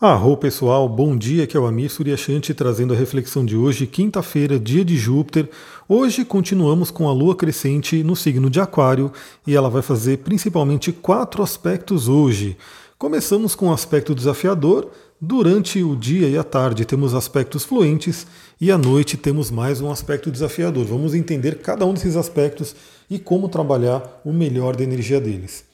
Arro pessoal, bom dia, que é o Amir Suryashanti trazendo a reflexão de hoje, quinta-feira, dia de Júpiter. Hoje continuamos com a Lua crescente no signo de Aquário e ela vai fazer principalmente quatro aspectos hoje. Começamos com o aspecto desafiador, durante o dia e a tarde temos aspectos fluentes e à noite temos mais um aspecto desafiador. Vamos entender cada um desses aspectos e como trabalhar o melhor da energia deles.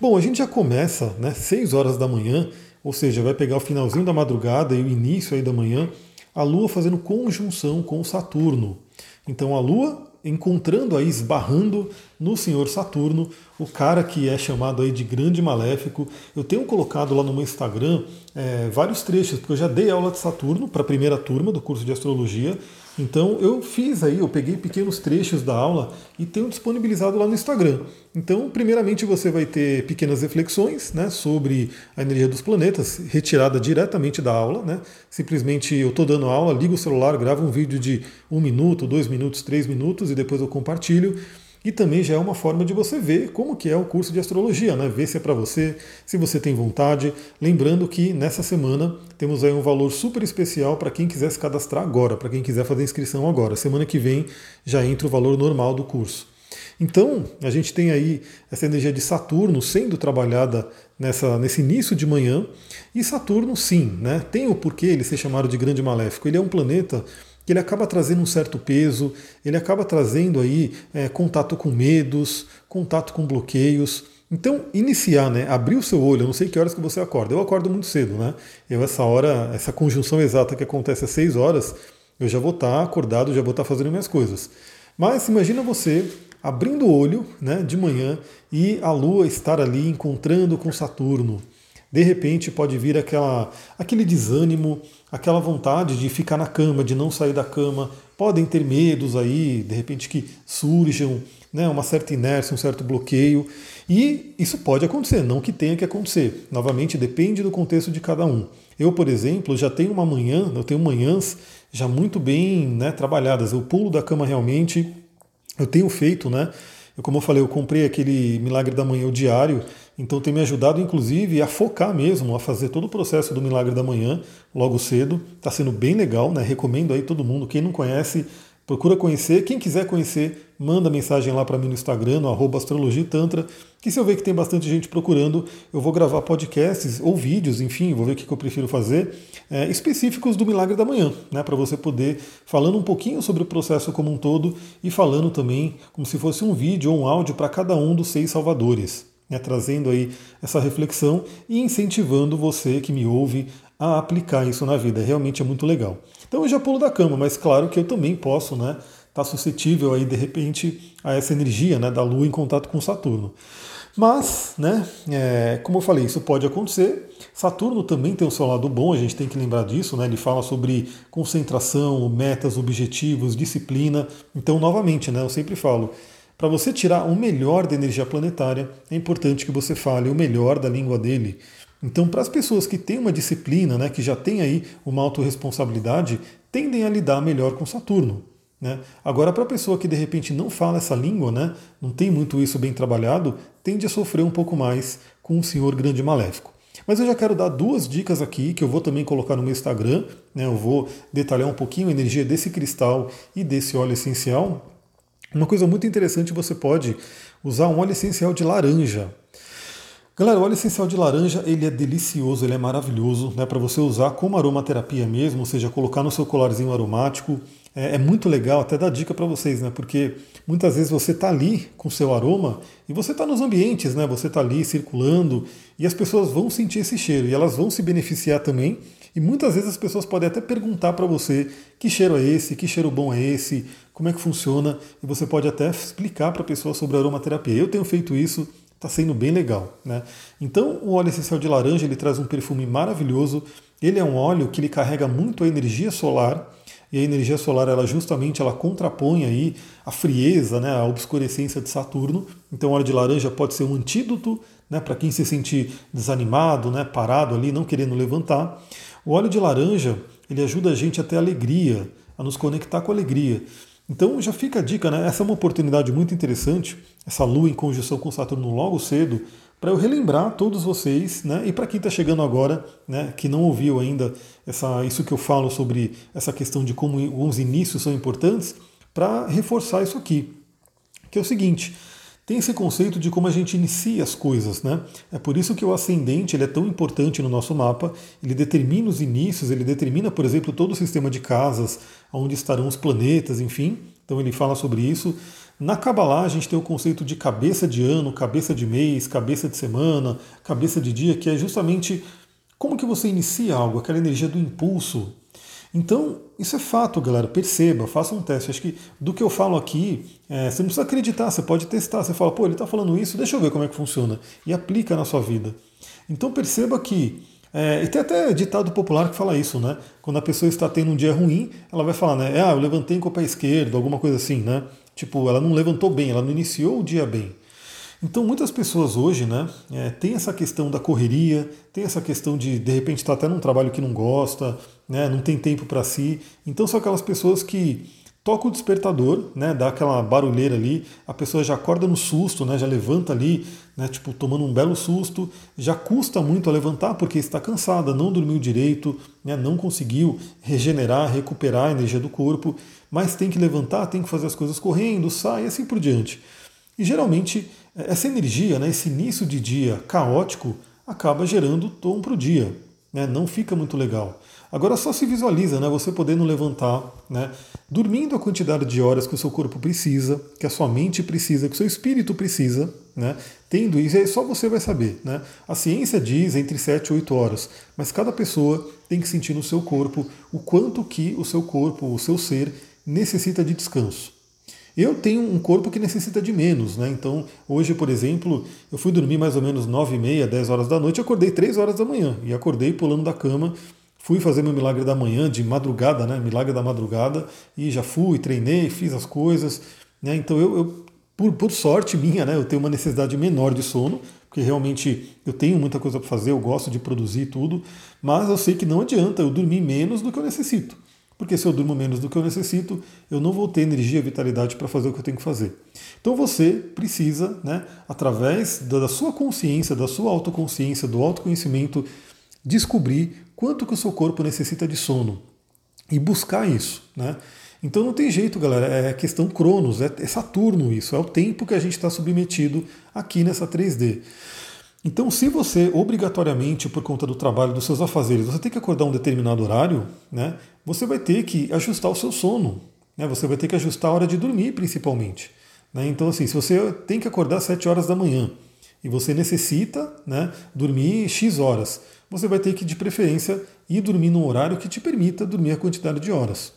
Bom, a gente já começa, né, 6 horas da manhã, ou seja, vai pegar o finalzinho da madrugada e o início aí da manhã, a Lua fazendo conjunção com Saturno. Então a Lua encontrando aí, esbarrando no senhor Saturno, o cara que é chamado aí de grande maléfico. Eu tenho colocado lá no meu Instagram é, vários trechos, porque eu já dei aula de Saturno para a primeira turma do curso de astrologia. Então eu fiz aí, eu peguei pequenos trechos da aula e tenho disponibilizado lá no Instagram. Então, primeiramente você vai ter pequenas reflexões né, sobre a energia dos planetas, retirada diretamente da aula. Né? Simplesmente eu estou dando aula, ligo o celular, gravo um vídeo de um minuto, dois minutos, três minutos e depois eu compartilho. E também já é uma forma de você ver como que é o curso de astrologia, né? Ver se é para você, se você tem vontade. Lembrando que nessa semana temos aí um valor super especial para quem quiser se cadastrar agora, para quem quiser fazer inscrição agora. Semana que vem já entra o valor normal do curso. Então, a gente tem aí essa energia de Saturno sendo trabalhada nessa, nesse início de manhã. E Saturno, sim, né, tem o porquê ele ser chamado de grande maléfico. Ele é um planeta que ele acaba trazendo um certo peso, ele acaba trazendo aí é, contato com medos, contato com bloqueios. Então, iniciar, né? Abrir o seu olho, eu não sei que horas que você acorda. Eu acordo muito cedo, né? Eu, essa hora, essa conjunção exata que acontece às 6 horas, eu já vou estar acordado, já vou estar fazendo minhas coisas. Mas imagina você abrindo o olho né, de manhã e a Lua estar ali encontrando com Saturno. De repente pode vir aquela, aquele desânimo, aquela vontade de ficar na cama, de não sair da cama. Podem ter medos aí, de repente que surjam, né, uma certa inércia, um certo bloqueio. E isso pode acontecer, não que tenha que acontecer. Novamente, depende do contexto de cada um. Eu, por exemplo, já tenho uma manhã, eu tenho manhãs já muito bem né, trabalhadas. Eu pulo da cama realmente, eu tenho feito, né? Eu, como eu falei, eu comprei aquele Milagre da Manhã, o diário, então tem me ajudado, inclusive, a focar mesmo, a fazer todo o processo do Milagre da Manhã logo cedo. Está sendo bem legal, né? Recomendo aí todo mundo. Quem não conhece, procura conhecer. Quem quiser conhecer, manda mensagem lá para mim no Instagram, no arroba astrologitantra, que se eu ver que tem bastante gente procurando, eu vou gravar podcasts ou vídeos, enfim, vou ver o que eu prefiro fazer, é, específicos do Milagre da Manhã, né, para você poder, falando um pouquinho sobre o processo como um todo e falando também como se fosse um vídeo ou um áudio para cada um dos seis salvadores. Né, trazendo aí essa reflexão e incentivando você que me ouve a aplicar isso na vida. Realmente é muito legal. Então eu já pulo da cama, mas claro que eu também posso, né, estar tá suscetível aí de repente a essa energia, né, da Lua em contato com Saturno. Mas, né, é, como eu falei, isso pode acontecer. Saturno também tem o seu lado bom, a gente tem que lembrar disso, né? Ele fala sobre concentração, metas, objetivos, disciplina. Então, novamente, né, eu sempre falo, para você tirar o melhor da energia planetária, é importante que você fale o melhor da língua dele. Então, para as pessoas que têm uma disciplina, né, que já têm aí uma autorresponsabilidade, tendem a lidar melhor com Saturno. Né? Agora, para a pessoa que de repente não fala essa língua, né, não tem muito isso bem trabalhado, tende a sofrer um pouco mais com o senhor grande maléfico. Mas eu já quero dar duas dicas aqui que eu vou também colocar no meu Instagram. Né, eu vou detalhar um pouquinho a energia desse cristal e desse óleo essencial. Uma coisa muito interessante, você pode usar um óleo essencial de laranja. Galera, o óleo essencial de laranja ele é delicioso, ele é maravilhoso, né, para você usar como aromaterapia mesmo, ou seja, colocar no seu colarzinho aromático. É, é muito legal, até dar dica para vocês, né, porque muitas vezes você está ali com seu aroma e você está nos ambientes, né, você está ali circulando e as pessoas vão sentir esse cheiro e elas vão se beneficiar também. E muitas vezes as pessoas podem até perguntar para você que cheiro é esse, que cheiro bom é esse, como é que funciona, e você pode até explicar para a pessoa sobre aromaterapia. Eu tenho feito isso está sendo bem legal. Né? Então, o óleo essencial de laranja ele traz um perfume maravilhoso. Ele é um óleo que ele carrega muito a energia solar e a energia solar ela justamente ela contrapõe aí a frieza, né, a obscurecência de Saturno. Então, o óleo de laranja pode ser um antídoto né, para quem se sentir desanimado, né, parado ali, não querendo levantar. O óleo de laranja ele ajuda a gente a ter alegria, a nos conectar com a alegria. Então já fica a dica, né? Essa é uma oportunidade muito interessante, essa lua em conjunção com Saturno logo cedo, para eu relembrar todos vocês, né? E para quem está chegando agora, né, que não ouviu ainda essa, isso que eu falo sobre essa questão de como os inícios são importantes, para reforçar isso aqui, que é o seguinte. Tem esse conceito de como a gente inicia as coisas, né? É por isso que o ascendente ele é tão importante no nosso mapa. Ele determina os inícios, ele determina, por exemplo, todo o sistema de casas, onde estarão os planetas, enfim. Então ele fala sobre isso. Na Kabbalah a gente tem o conceito de cabeça de ano, cabeça de mês, cabeça de semana, cabeça de dia, que é justamente como que você inicia algo, aquela energia do impulso. Então, isso é fato, galera. Perceba, faça um teste. Acho que do que eu falo aqui, é, você não precisa acreditar, você pode testar. Você fala, pô, ele está falando isso, deixa eu ver como é que funciona. E aplica na sua vida. Então perceba que. É, e tem até ditado popular que fala isso, né? Quando a pessoa está tendo um dia ruim, ela vai falar, né? Ah, eu levantei com o pé esquerdo, alguma coisa assim, né? Tipo, ela não levantou bem, ela não iniciou o dia bem. Então, muitas pessoas hoje, né, é, tem essa questão da correria, tem essa questão de, de repente, estar tá até num trabalho que não gosta, né, não tem tempo para si. Então, são aquelas pessoas que toca o despertador, né, dá aquela barulheira ali, a pessoa já acorda no susto, né, já levanta ali, né, tipo, tomando um belo susto, já custa muito a levantar porque está cansada, não dormiu direito, né, não conseguiu regenerar, recuperar a energia do corpo mas tem que levantar, tem que fazer as coisas correndo, sai e assim por diante. E geralmente essa energia, né, esse início de dia caótico, acaba gerando tom para o dia. Né, não fica muito legal. Agora só se visualiza, né, você podendo levantar, né, dormindo a quantidade de horas que o seu corpo precisa, que a sua mente precisa, que o seu espírito precisa, né, tendo isso, aí só você vai saber. Né? A ciência diz entre 7 e 8 horas, mas cada pessoa tem que sentir no seu corpo o quanto que o seu corpo, o seu ser, necessita de descanso. Eu tenho um corpo que necessita de menos, né? Então, hoje, por exemplo, eu fui dormir mais ou menos 9 e meia, 10 horas da noite, acordei 3 horas da manhã. E acordei pulando da cama, fui fazer meu milagre da manhã, de madrugada, né? Milagre da madrugada, e já fui, treinei, fiz as coisas. Né? Então, eu, eu por, por, sorte minha, né? Eu tenho uma necessidade menor de sono, porque realmente eu tenho muita coisa para fazer, eu gosto de produzir tudo, mas eu sei que não adianta eu dormir menos do que eu necessito. Porque se eu durmo menos do que eu necessito, eu não vou ter energia e vitalidade para fazer o que eu tenho que fazer. Então você precisa, né, através da sua consciência, da sua autoconsciência, do autoconhecimento, descobrir quanto que o seu corpo necessita de sono e buscar isso. Né? Então não tem jeito, galera, é questão Cronos, é, é Saturno isso, é o tempo que a gente está submetido aqui nessa 3D. Então, se você obrigatoriamente, por conta do trabalho, dos seus afazeres, você tem que acordar um determinado horário, né, você vai ter que ajustar o seu sono. Né, você vai ter que ajustar a hora de dormir, principalmente. Né, então, assim, se você tem que acordar às 7 horas da manhã e você necessita né, dormir X horas, você vai ter que, de preferência, ir dormir num horário que te permita dormir a quantidade de horas.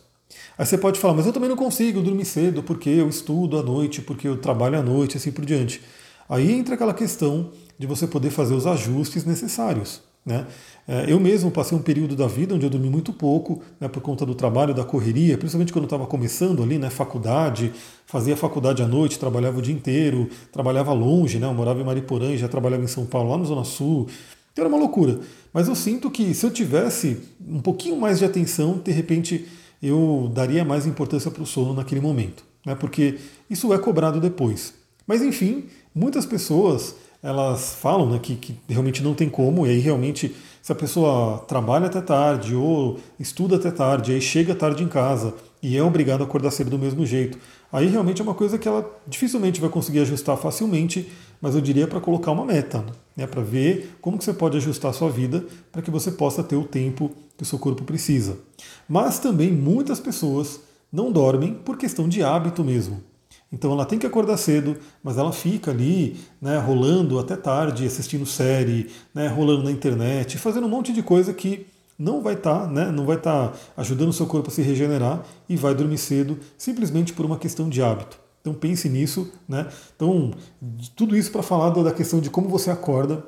Aí você pode falar, mas eu também não consigo dormir cedo porque eu estudo à noite, porque eu trabalho à noite, assim por diante. Aí entra aquela questão de você poder fazer os ajustes necessários. Né? É, eu mesmo passei um período da vida onde eu dormi muito pouco, né, por conta do trabalho, da correria, principalmente quando eu estava começando ali, né, faculdade, fazia faculdade à noite, trabalhava o dia inteiro, trabalhava longe, né, eu morava em Mariporã e já trabalhava em São Paulo, lá na Zona Sul, então era uma loucura. Mas eu sinto que se eu tivesse um pouquinho mais de atenção, de repente eu daria mais importância para o sono naquele momento, né, porque isso é cobrado depois. Mas enfim, muitas pessoas elas falam né, que, que realmente não tem como, e aí realmente, se a pessoa trabalha até tarde ou estuda até tarde, aí chega tarde em casa e é obrigado a acordar cedo do mesmo jeito, aí realmente é uma coisa que ela dificilmente vai conseguir ajustar facilmente, mas eu diria para colocar uma meta, né, para ver como que você pode ajustar a sua vida para que você possa ter o tempo que o seu corpo precisa. Mas também muitas pessoas não dormem por questão de hábito mesmo. Então ela tem que acordar cedo, mas ela fica ali, né, rolando até tarde, assistindo série, né, rolando na internet, fazendo um monte de coisa que não vai estar, tá, né, não vai estar tá ajudando o seu corpo a se regenerar e vai dormir cedo, simplesmente por uma questão de hábito. Então pense nisso, né? Então tudo isso para falar da questão de como você acorda.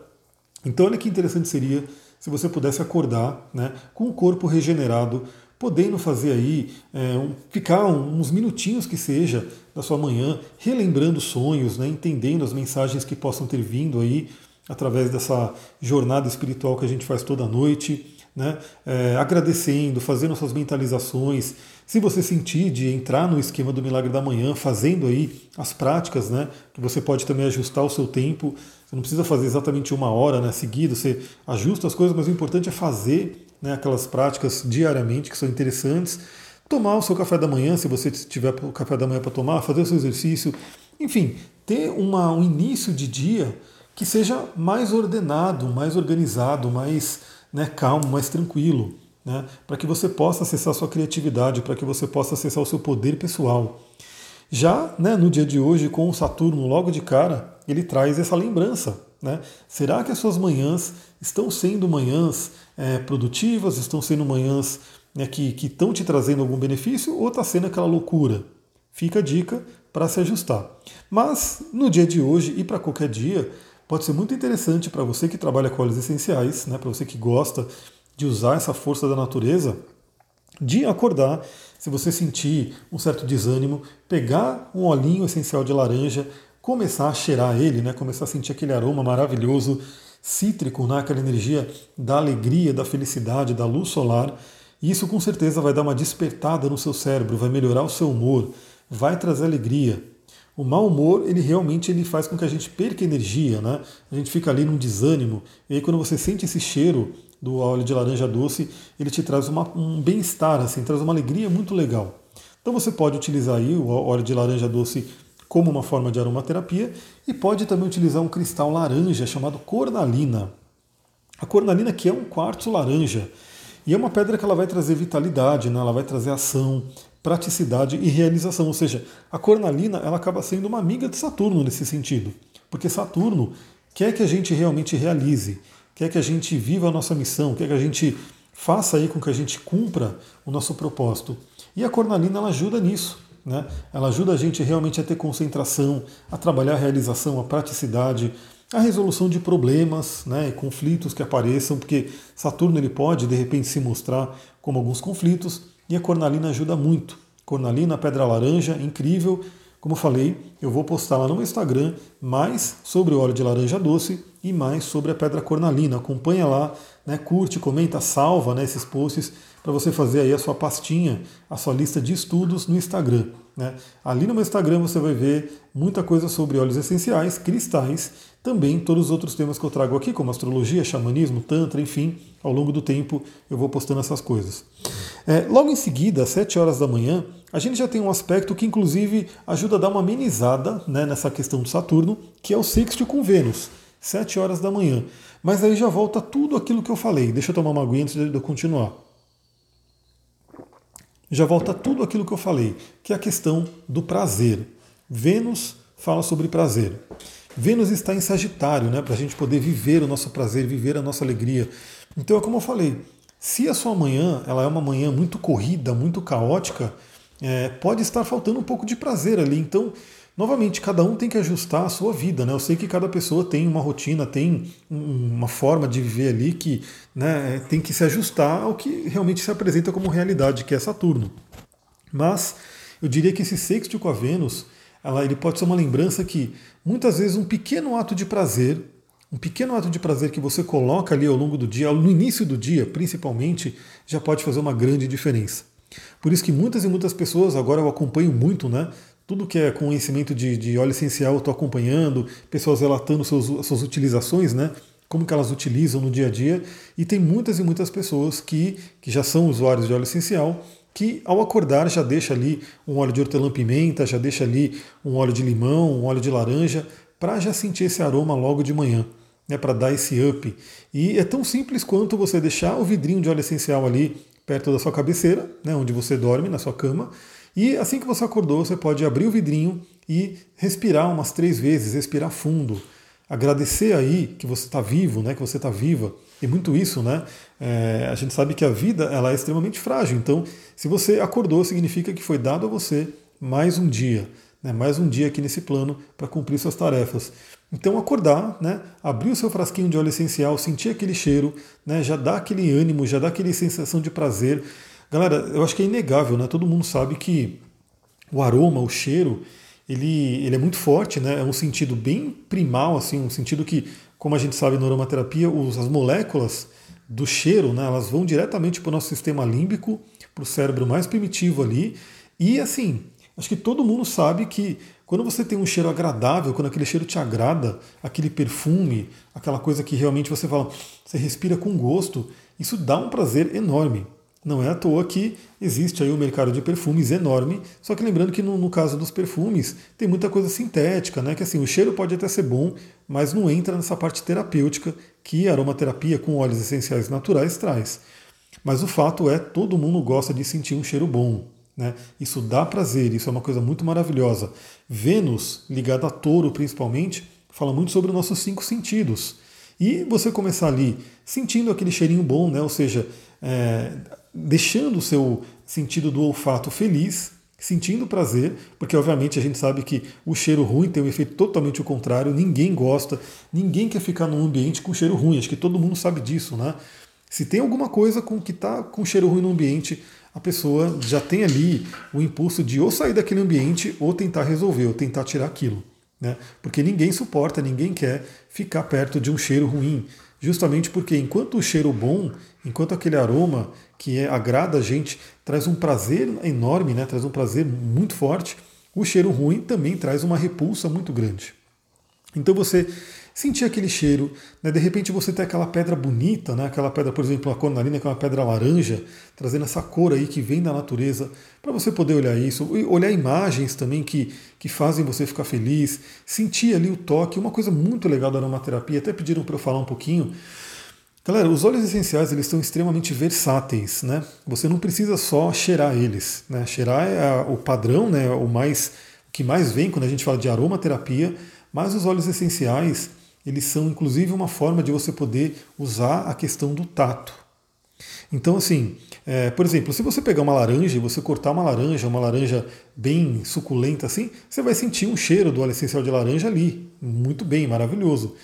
Então olha que interessante seria se você pudesse acordar, né, com o corpo regenerado, podendo fazer aí, é, um, ficar uns minutinhos que seja da sua manhã, relembrando sonhos, né, entendendo as mensagens que possam ter vindo aí através dessa jornada espiritual que a gente faz toda noite, né, é, agradecendo, fazendo suas mentalizações. Se você sentir de entrar no esquema do milagre da manhã, fazendo aí as práticas, né, que você pode também ajustar o seu tempo. Você não precisa fazer exatamente uma hora né, seguida, você ajusta as coisas, mas o importante é fazer né, aquelas práticas diariamente que são interessantes. Tomar o seu café da manhã, se você tiver o café da manhã para tomar, fazer o seu exercício, enfim, ter uma, um início de dia que seja mais ordenado, mais organizado, mais né, calmo, mais tranquilo, né, para que você possa acessar a sua criatividade, para que você possa acessar o seu poder pessoal. Já né, no dia de hoje, com o Saturno logo de cara, ele traz essa lembrança. Né? Será que as suas manhãs estão sendo manhãs é, produtivas, estão sendo manhãs né, que estão te trazendo algum benefício ou está sendo aquela loucura? Fica a dica para se ajustar. Mas no dia de hoje e para qualquer dia, pode ser muito interessante para você que trabalha com óleos essenciais, né, para você que gosta de usar essa força da natureza, de acordar, se você sentir um certo desânimo, pegar um olhinho essencial de laranja, começar a cheirar ele, né, começar a sentir aquele aroma maravilhoso, cítrico, né, aquela energia da alegria, da felicidade, da luz solar. E isso com certeza vai dar uma despertada no seu cérebro, vai melhorar o seu humor, vai trazer alegria. O mau humor, ele realmente ele faz com que a gente perca energia, né? A gente fica ali num desânimo. E aí quando você sente esse cheiro do óleo de laranja doce, ele te traz uma, um bem-estar, assim, traz uma alegria muito legal. Então você pode utilizar aí o óleo de laranja doce como uma forma de aromaterapia e pode também utilizar um cristal laranja chamado cornalina. A cornalina que é um quartzo laranja e é uma pedra que ela vai trazer vitalidade, né? ela vai trazer ação, praticidade e realização. Ou seja, a cornalina ela acaba sendo uma amiga de Saturno nesse sentido, porque Saturno quer que a gente realmente realize, quer que a gente viva a nossa missão, quer que a gente faça aí com que a gente cumpra o nosso propósito. E a cornalina ela ajuda nisso. Né? Ela ajuda a gente realmente a ter concentração, a trabalhar a realização, a praticidade, a resolução de problemas né, conflitos que apareçam, porque Saturno ele pode de repente se mostrar como alguns conflitos, e a cornalina ajuda muito. Cornalina, pedra laranja, incrível. Como falei, eu vou postar lá no meu Instagram mais sobre o óleo de laranja doce e mais sobre a pedra cornalina. Acompanha lá, né, curte, comenta, salva né, esses posts para você fazer aí a sua pastinha, a sua lista de estudos no Instagram. Né? Ali no meu Instagram você vai ver muita coisa sobre óleos essenciais, cristais também todos os outros temas que eu trago aqui, como astrologia, xamanismo, tantra, enfim, ao longo do tempo eu vou postando essas coisas. É, logo em seguida, às 7 horas da manhã, a gente já tem um aspecto que inclusive ajuda a dar uma amenizada né, nessa questão do Saturno, que é o sexto com Vênus, 7 horas da manhã. Mas aí já volta tudo aquilo que eu falei. Deixa eu tomar uma aguinha antes de eu continuar. Já volta tudo aquilo que eu falei, que é a questão do prazer. Vênus fala sobre prazer. Vênus está em Sagitário, né, para a gente poder viver o nosso prazer, viver a nossa alegria. Então é como eu falei, se a sua manhã ela é uma manhã muito corrida, muito caótica, é, pode estar faltando um pouco de prazer ali. Então, novamente, cada um tem que ajustar a sua vida. Né? Eu sei que cada pessoa tem uma rotina, tem uma forma de viver ali que né, tem que se ajustar ao que realmente se apresenta como realidade, que é Saturno. Mas eu diria que esse sexto com a Vênus ela, ele pode ser uma lembrança que muitas vezes um pequeno ato de prazer, um pequeno ato de prazer que você coloca ali ao longo do dia, no início do dia principalmente, já pode fazer uma grande diferença. Por isso que muitas e muitas pessoas, agora eu acompanho muito, né? Tudo que é conhecimento de, de óleo essencial eu estou acompanhando, pessoas relatando seus, suas utilizações, né? Como que elas utilizam no dia a dia. E tem muitas e muitas pessoas que, que já são usuários de óleo essencial que ao acordar já deixa ali um óleo de hortelã-pimenta, já deixa ali um óleo de limão, um óleo de laranja, para já sentir esse aroma logo de manhã, né, para dar esse up. E é tão simples quanto você deixar o vidrinho de óleo essencial ali perto da sua cabeceira, né, onde você dorme, na sua cama, e assim que você acordou, você pode abrir o vidrinho e respirar umas três vezes, respirar fundo agradecer aí que você está vivo, né, que você está viva. E muito isso, né? É, a gente sabe que a vida ela é extremamente frágil. Então, se você acordou, significa que foi dado a você mais um dia, né, mais um dia aqui nesse plano para cumprir suas tarefas. Então, acordar, né, abrir o seu frasquinho de óleo essencial, sentir aquele cheiro, né, já dá aquele ânimo, já dá aquele sensação de prazer. Galera, eu acho que é inegável, né? Todo mundo sabe que o aroma, o cheiro, ele, ele é muito forte, né? É um sentido bem primal, assim, um sentido que, como a gente sabe na aromaterapia, os, as moléculas do cheiro, né, elas vão diretamente para o nosso sistema límbico, para o cérebro mais primitivo ali. E assim, acho que todo mundo sabe que quando você tem um cheiro agradável, quando aquele cheiro te agrada, aquele perfume, aquela coisa que realmente você fala, você respira com gosto, isso dá um prazer enorme. Não é à toa que existe aí um mercado de perfumes enorme, só que lembrando que no, no, caso dos perfumes tem muita coisa sintética, né? Que assim, o cheiro pode até ser bom, mas não entra nessa parte terapêutica que a aromaterapia com óleos essenciais naturais traz. Mas o fato é, todo mundo gosta de sentir um cheiro bom. Né? Isso dá prazer, isso é uma coisa muito maravilhosa. Vênus, ligada a touro principalmente, fala muito sobre os nossos cinco sentidos. E você começar ali sentindo aquele cheirinho bom, né? ou seja, é, deixando o seu sentido do olfato feliz, sentindo prazer, porque obviamente a gente sabe que o cheiro ruim tem um efeito totalmente o contrário, ninguém gosta, ninguém quer ficar num ambiente com cheiro ruim, acho que todo mundo sabe disso, né? Se tem alguma coisa com que está com cheiro ruim no ambiente, a pessoa já tem ali o impulso de ou sair daquele ambiente ou tentar resolver, ou tentar tirar aquilo. Né? Porque ninguém suporta, ninguém quer ficar perto de um cheiro ruim. Justamente porque enquanto o cheiro bom, enquanto aquele aroma que é, agrada a gente, traz um prazer enorme, né? traz um prazer muito forte, o cheiro ruim também traz uma repulsa muito grande. Então você sentir aquele cheiro, né? de repente você tem aquela pedra bonita, né? aquela pedra, por exemplo, a cornalina, que é uma pedra laranja, trazendo essa cor aí que vem da natureza, para você poder olhar isso, olhar imagens também que, que fazem você ficar feliz, sentir ali o toque, uma coisa muito legal da aromaterapia, até pediram para eu falar um pouquinho. Galera, os óleos essenciais eles estão extremamente versáteis, né? Você não precisa só cheirar eles, né? Cheirar é o padrão, né? O mais o que mais vem quando a gente fala de aromaterapia, mas os óleos essenciais eles são inclusive uma forma de você poder usar a questão do tato. Então, assim, é, por exemplo, se você pegar uma laranja e você cortar uma laranja, uma laranja bem suculenta assim, você vai sentir um cheiro do óleo essencial de laranja ali. Muito bem, maravilhoso.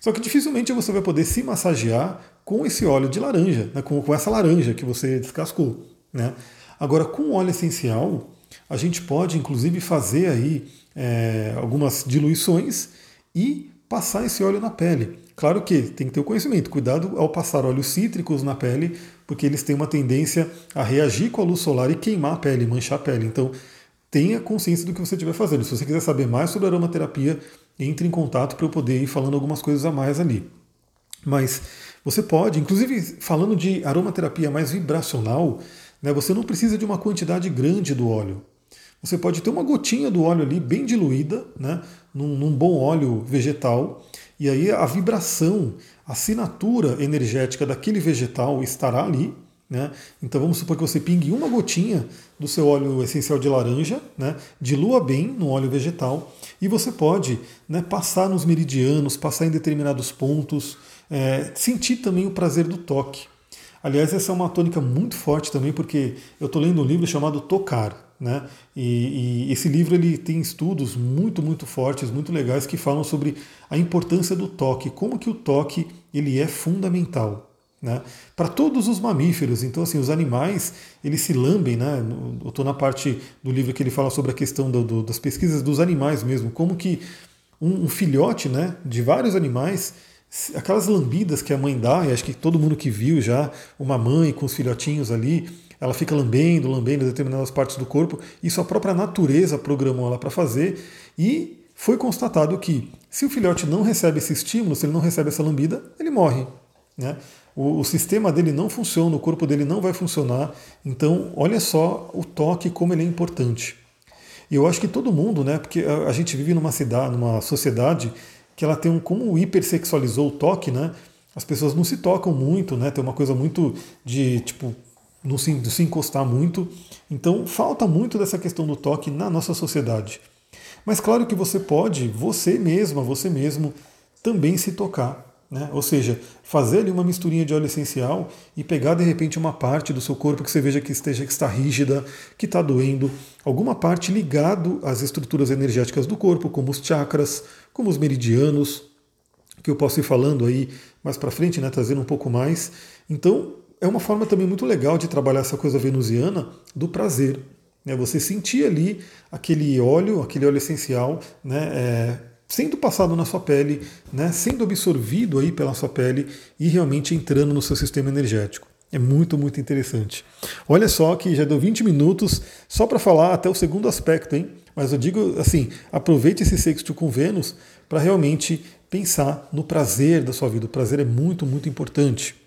Só que dificilmente você vai poder se massagear com esse óleo de laranja, né, com, com essa laranja que você descascou. Né? Agora, com óleo essencial, a gente pode inclusive fazer aí é, algumas diluições e passar esse óleo na pele. Claro que tem que ter o conhecimento, cuidado ao passar óleos cítricos na pele, porque eles têm uma tendência a reagir com a luz solar e queimar a pele, manchar a pele. Então, tenha consciência do que você estiver fazendo. Se você quiser saber mais sobre aromaterapia, entre em contato para eu poder ir falando algumas coisas a mais ali. Mas você pode, inclusive falando de aromaterapia mais vibracional, né, você não precisa de uma quantidade grande do óleo. Você pode ter uma gotinha do óleo ali bem diluída, né, num, num bom óleo vegetal, e aí a vibração, a assinatura energética daquele vegetal estará ali. Né? Então vamos supor que você pingue uma gotinha do seu óleo essencial de laranja, né? dilua bem no óleo vegetal e você pode né, passar nos meridianos, passar em determinados pontos, é, sentir também o prazer do toque. Aliás, essa é uma tônica muito forte também, porque eu estou lendo um livro chamado Tocar. Né? E, e, esse livro ele tem estudos muito, muito fortes, muito legais que falam sobre a importância do toque, como que o toque ele é fundamental. Né? Para todos os mamíferos, então assim, os animais eles se lambem, né? Eu estou na parte do livro que ele fala sobre a questão do, do, das pesquisas dos animais mesmo, como que um, um filhote, né, de vários animais aquelas lambidas que a mãe dá, e acho que todo mundo que viu já uma mãe com os filhotinhos ali, ela fica lambendo, lambendo determinadas partes do corpo, isso a própria natureza programou ela para fazer, e foi constatado que se o filhote não recebe esse estímulo, se ele não recebe essa lambida, ele morre. Né? O, o, sistema dele não funciona, o corpo dele não vai funcionar. Então, olha só o toque, como ele é importante. E eu acho que todo mundo, né? Porque a, a gente vive numa cidade, numa sociedade que ela tem um como hipersexualizou o toque, né? As pessoas não se tocam muito, né? Tem uma coisa muito de tipo não se, de se encostar muito. Então falta muito dessa questão do toque na nossa sociedade. Mas claro que você pode, você mesma, você mesmo, também se tocar. Né? Ou seja, fazer ali uma misturinha de óleo essencial e pegar de repente uma parte do seu corpo que você veja que esteja que está rígida, que está doendo, alguma parte ligado às estruturas energéticas do corpo, como os chakras, como os meridianos, que eu posso ir falando aí mais para frente, né, trazendo um pouco mais. Então, é uma forma também muito legal de trabalhar essa coisa venusiana do prazer. Né? Você sentir ali aquele óleo, aquele óleo essencial, né, é, sendo passado na sua pele, né, sendo absorvido aí pela sua pele e realmente entrando no seu sistema energético. É muito, muito interessante. Olha só que já deu 20 minutos só para falar até o segundo aspecto, hein? Mas eu digo assim, aproveite esse sexto com Vênus para realmente pensar no prazer da sua vida. O prazer é muito, muito importante.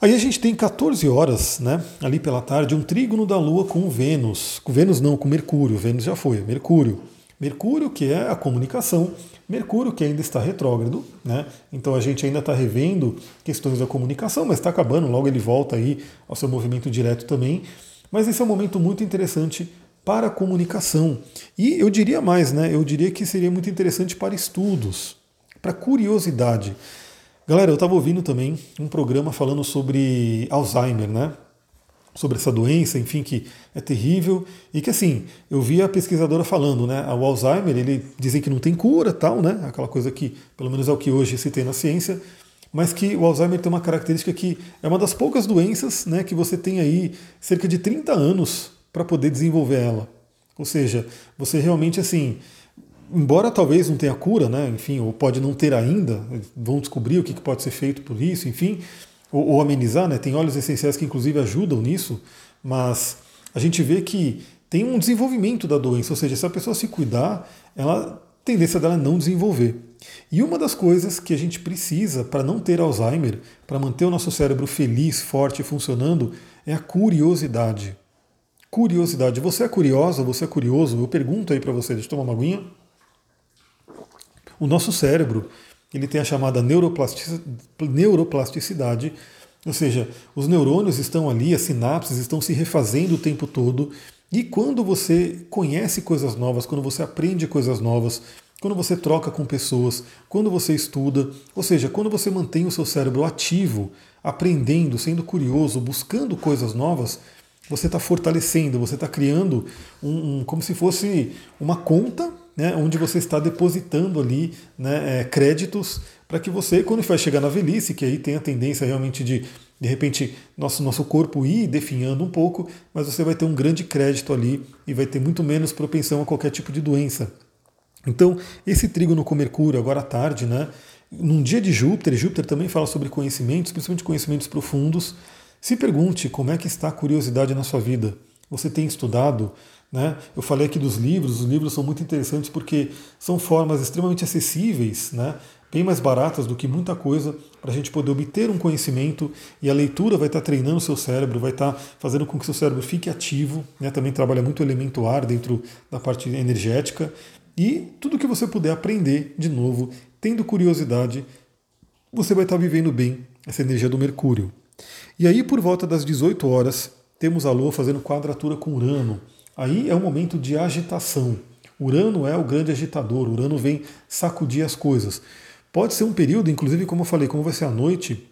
Aí a gente tem 14 horas, né, ali pela tarde, um trígono da Lua com Vênus. Com Vênus não, com Mercúrio. Vênus já foi, Mercúrio. Mercúrio, que é a comunicação, Mercúrio, que ainda está retrógrado, né? Então a gente ainda está revendo questões da comunicação, mas está acabando, logo ele volta aí ao seu movimento direto também. Mas esse é um momento muito interessante para a comunicação. E eu diria mais, né? Eu diria que seria muito interessante para estudos, para curiosidade. Galera, eu estava ouvindo também um programa falando sobre Alzheimer, né? sobre essa doença, enfim, que é terrível e que assim, eu vi a pesquisadora falando, né, o Alzheimer, ele dizem que não tem cura, tal, né, aquela coisa que, pelo menos é o que hoje se tem na ciência, mas que o Alzheimer tem uma característica que é uma das poucas doenças, né, que você tem aí cerca de 30 anos para poder desenvolver ela. Ou seja, você realmente assim, embora talvez não tenha cura, né, enfim, ou pode não ter ainda, vão descobrir o que pode ser feito por isso, enfim, ou, ou amenizar, né? Tem óleos essenciais que inclusive ajudam nisso, mas a gente vê que tem um desenvolvimento da doença, ou seja, se a pessoa se cuidar, ela tendência dela é não desenvolver. E uma das coisas que a gente precisa para não ter Alzheimer, para manter o nosso cérebro feliz, forte e funcionando, é a curiosidade. Curiosidade. Você é curiosa? Você é curioso? Eu pergunto aí para você, deixa eu tomar uma aguinha. O nosso cérebro, ele tem a chamada neuroplasticidade, ou seja, os neurônios estão ali, as sinapses estão se refazendo o tempo todo, e quando você conhece coisas novas, quando você aprende coisas novas, quando você troca com pessoas, quando você estuda, ou seja, quando você mantém o seu cérebro ativo, aprendendo, sendo curioso, buscando coisas novas, você está fortalecendo, você está criando um, um, como se fosse uma conta né, onde você está depositando ali né, é, créditos para que você, quando vai chegar na velhice, que aí tem a tendência realmente de, de repente, nosso, nosso corpo ir definhando um pouco, mas você vai ter um grande crédito ali e vai ter muito menos propensão a qualquer tipo de doença. Então, esse trígono com Mercúrio, agora à tarde, né, num dia de Júpiter, Júpiter também fala sobre conhecimentos, principalmente conhecimentos profundos. Se pergunte como é que está a curiosidade na sua vida. Você tem estudado? Né? Eu falei aqui dos livros, os livros são muito interessantes porque são formas extremamente acessíveis, né? bem mais baratas do que muita coisa, para a gente poder obter um conhecimento e a leitura vai estar treinando o seu cérebro, vai estar fazendo com que seu cérebro fique ativo, né? também trabalha muito o elemento ar dentro da parte energética, e tudo que você puder aprender de novo, tendo curiosidade, você vai estar vivendo bem essa energia do Mercúrio. E aí, por volta das 18 horas, temos a Lua fazendo quadratura com Urano. Aí é um momento de agitação. Urano é o grande agitador, Urano vem sacudir as coisas. Pode ser um período, inclusive, como eu falei, como vai ser a noite,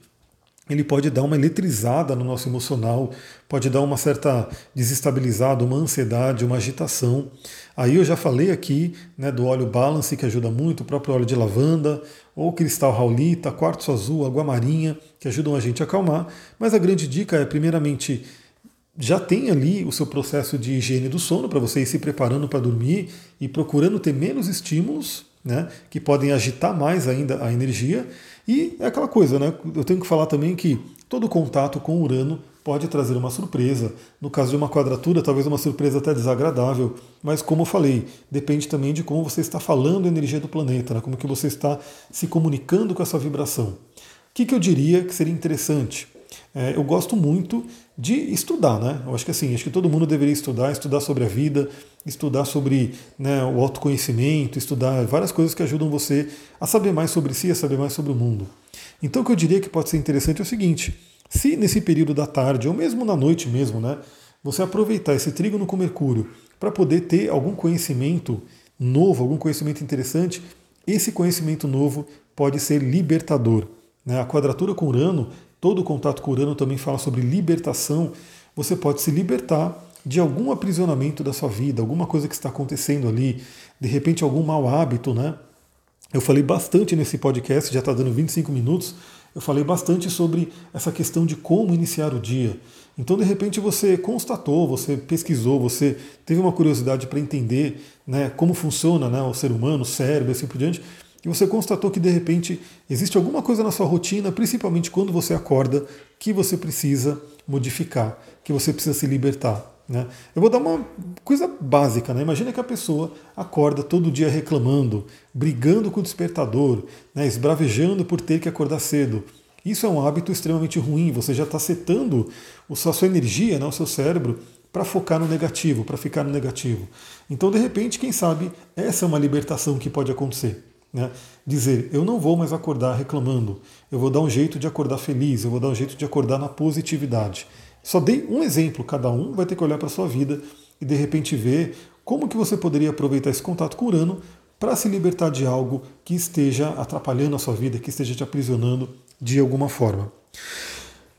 ele pode dar uma eletrizada no nosso emocional, pode dar uma certa desestabilizada, uma ansiedade, uma agitação. Aí eu já falei aqui né, do óleo Balance, que ajuda muito, o próprio óleo de lavanda, ou cristal raulita, quartzo azul, água marinha, que ajudam a gente a acalmar. Mas a grande dica é, primeiramente, já tem ali o seu processo de higiene do sono para você ir se preparando para dormir e procurando ter menos estímulos, né, que podem agitar mais ainda a energia. E é aquela coisa, né? Eu tenho que falar também que todo contato com Urano pode trazer uma surpresa. No caso de uma quadratura, talvez uma surpresa até desagradável. Mas como eu falei, depende também de como você está falando a energia do planeta, né? como que você está se comunicando com essa vibração. O que, que eu diria que seria interessante? É, eu gosto muito de estudar, né? Eu acho que assim, acho que todo mundo deveria estudar, estudar sobre a vida, estudar sobre né, o autoconhecimento, estudar várias coisas que ajudam você a saber mais sobre si, a saber mais sobre o mundo. Então o que eu diria que pode ser interessante é o seguinte: se nesse período da tarde, ou mesmo na noite mesmo, né, você aproveitar esse trígono com Mercúrio para poder ter algum conhecimento novo, algum conhecimento interessante, esse conhecimento novo pode ser libertador. Né? A quadratura com Urano todo o contato com Urano também fala sobre libertação. Você pode se libertar de algum aprisionamento da sua vida, alguma coisa que está acontecendo ali, de repente algum mau hábito, né? Eu falei bastante nesse podcast, já está dando 25 minutos. eu falei bastante sobre essa questão de como iniciar o dia. Então, de repente, você constatou, você pesquisou, você teve uma curiosidade para entender né, como funciona né, o ser humano, o cérebro, assim por diante, e você constatou que de repente existe alguma coisa na sua rotina, principalmente quando você acorda, que você precisa modificar, que você precisa se libertar. Né? Eu vou dar uma coisa básica. Né? Imagina que a pessoa acorda todo dia reclamando, brigando com o despertador, né? esbravejando por ter que acordar cedo. Isso é um hábito extremamente ruim. Você já está setando a sua energia, né? o seu cérebro, para focar no negativo, para ficar no negativo. Então, de repente, quem sabe, essa é uma libertação que pode acontecer. Né? Dizer, eu não vou mais acordar reclamando, eu vou dar um jeito de acordar feliz, eu vou dar um jeito de acordar na positividade. Só dei um exemplo, cada um vai ter que olhar para a sua vida e de repente ver como que você poderia aproveitar esse contato com Urano para se libertar de algo que esteja atrapalhando a sua vida, que esteja te aprisionando de alguma forma.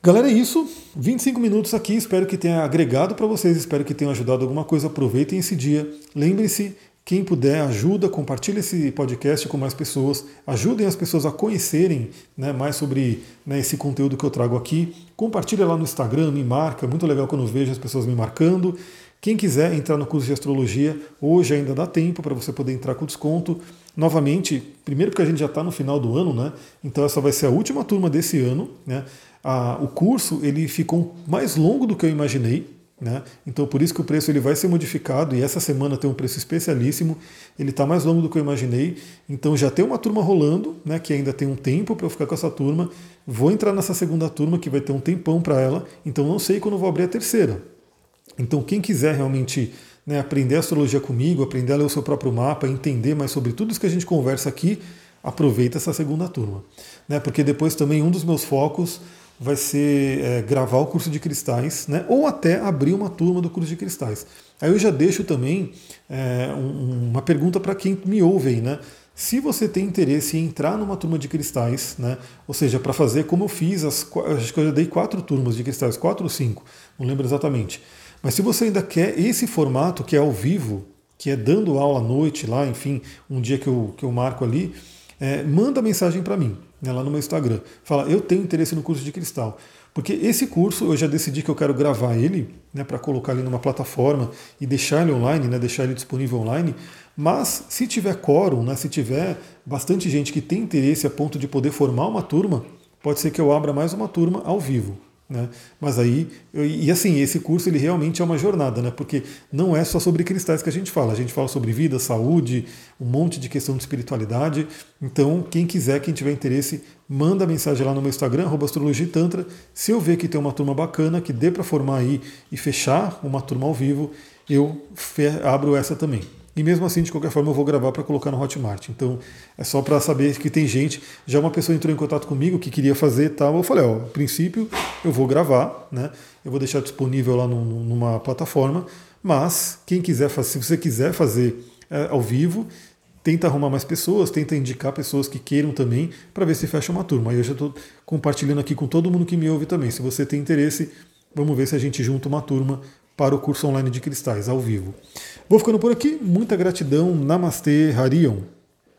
Galera, é isso. 25 minutos aqui. Espero que tenha agregado para vocês, espero que tenha ajudado alguma coisa. Aproveitem esse dia. Lembre-se quem puder, ajuda, compartilhe esse podcast com mais pessoas, ajudem as pessoas a conhecerem né, mais sobre né, esse conteúdo que eu trago aqui. Compartilhe lá no Instagram, me marca, muito legal quando eu vejo as pessoas me marcando. Quem quiser entrar no curso de astrologia, hoje ainda dá tempo para você poder entrar com desconto. Novamente, primeiro porque a gente já está no final do ano, né? Então essa vai ser a última turma desse ano. Né? A, o curso ele ficou mais longo do que eu imaginei. Né? Então por isso que o preço ele vai ser modificado e essa semana tem um preço especialíssimo. Ele está mais longo do que eu imaginei. Então já tem uma turma rolando, né, que ainda tem um tempo para eu ficar com essa turma. Vou entrar nessa segunda turma que vai ter um tempão para ela. Então não sei quando vou abrir a terceira. Então quem quiser realmente né, aprender astrologia comigo, aprender a ler o seu próprio mapa, entender mais sobre tudo isso que a gente conversa aqui, aproveita essa segunda turma. Né, porque depois também um dos meus focos vai ser é, gravar o curso de cristais, né? ou até abrir uma turma do curso de cristais. Aí eu já deixo também é, um, uma pergunta para quem me ouve aí, né? Se você tem interesse em entrar numa turma de cristais, né? ou seja, para fazer como eu fiz, as, acho que eu já dei quatro turmas de cristais, quatro ou cinco, não lembro exatamente. Mas se você ainda quer esse formato que é ao vivo, que é dando aula à noite lá, enfim, um dia que eu, que eu marco ali, é, manda mensagem para mim né, lá no meu Instagram. Fala, eu tenho interesse no curso de cristal. Porque esse curso eu já decidi que eu quero gravar ele, né, para colocar ele numa plataforma e deixar ele online, né, deixar ele disponível online. Mas se tiver quórum, né, se tiver bastante gente que tem interesse a ponto de poder formar uma turma, pode ser que eu abra mais uma turma ao vivo. Né? Mas aí, e assim, esse curso ele realmente é uma jornada, né? porque não é só sobre cristais que a gente fala, a gente fala sobre vida, saúde, um monte de questão de espiritualidade. Então, quem quiser, quem tiver interesse, manda mensagem lá no meu Instagram, astrologitantra. Se eu ver que tem uma turma bacana, que dê para formar aí e fechar uma turma ao vivo, eu abro essa também. E mesmo assim, de qualquer forma, eu vou gravar para colocar no Hotmart. Então, é só para saber que tem gente. Já uma pessoa entrou em contato comigo que queria fazer tal. Eu falei, ó, princípio eu vou gravar, né? Eu vou deixar disponível lá numa plataforma. Mas quem quiser, se você quiser fazer é, ao vivo, tenta arrumar mais pessoas, tenta indicar pessoas que queiram também, para ver se fecha uma turma. Aí eu já estou compartilhando aqui com todo mundo que me ouve também. Se você tem interesse, vamos ver se a gente junta uma turma para o curso online de cristais, ao vivo. Vou ficando por aqui. Muita gratidão. Namastê, Harion.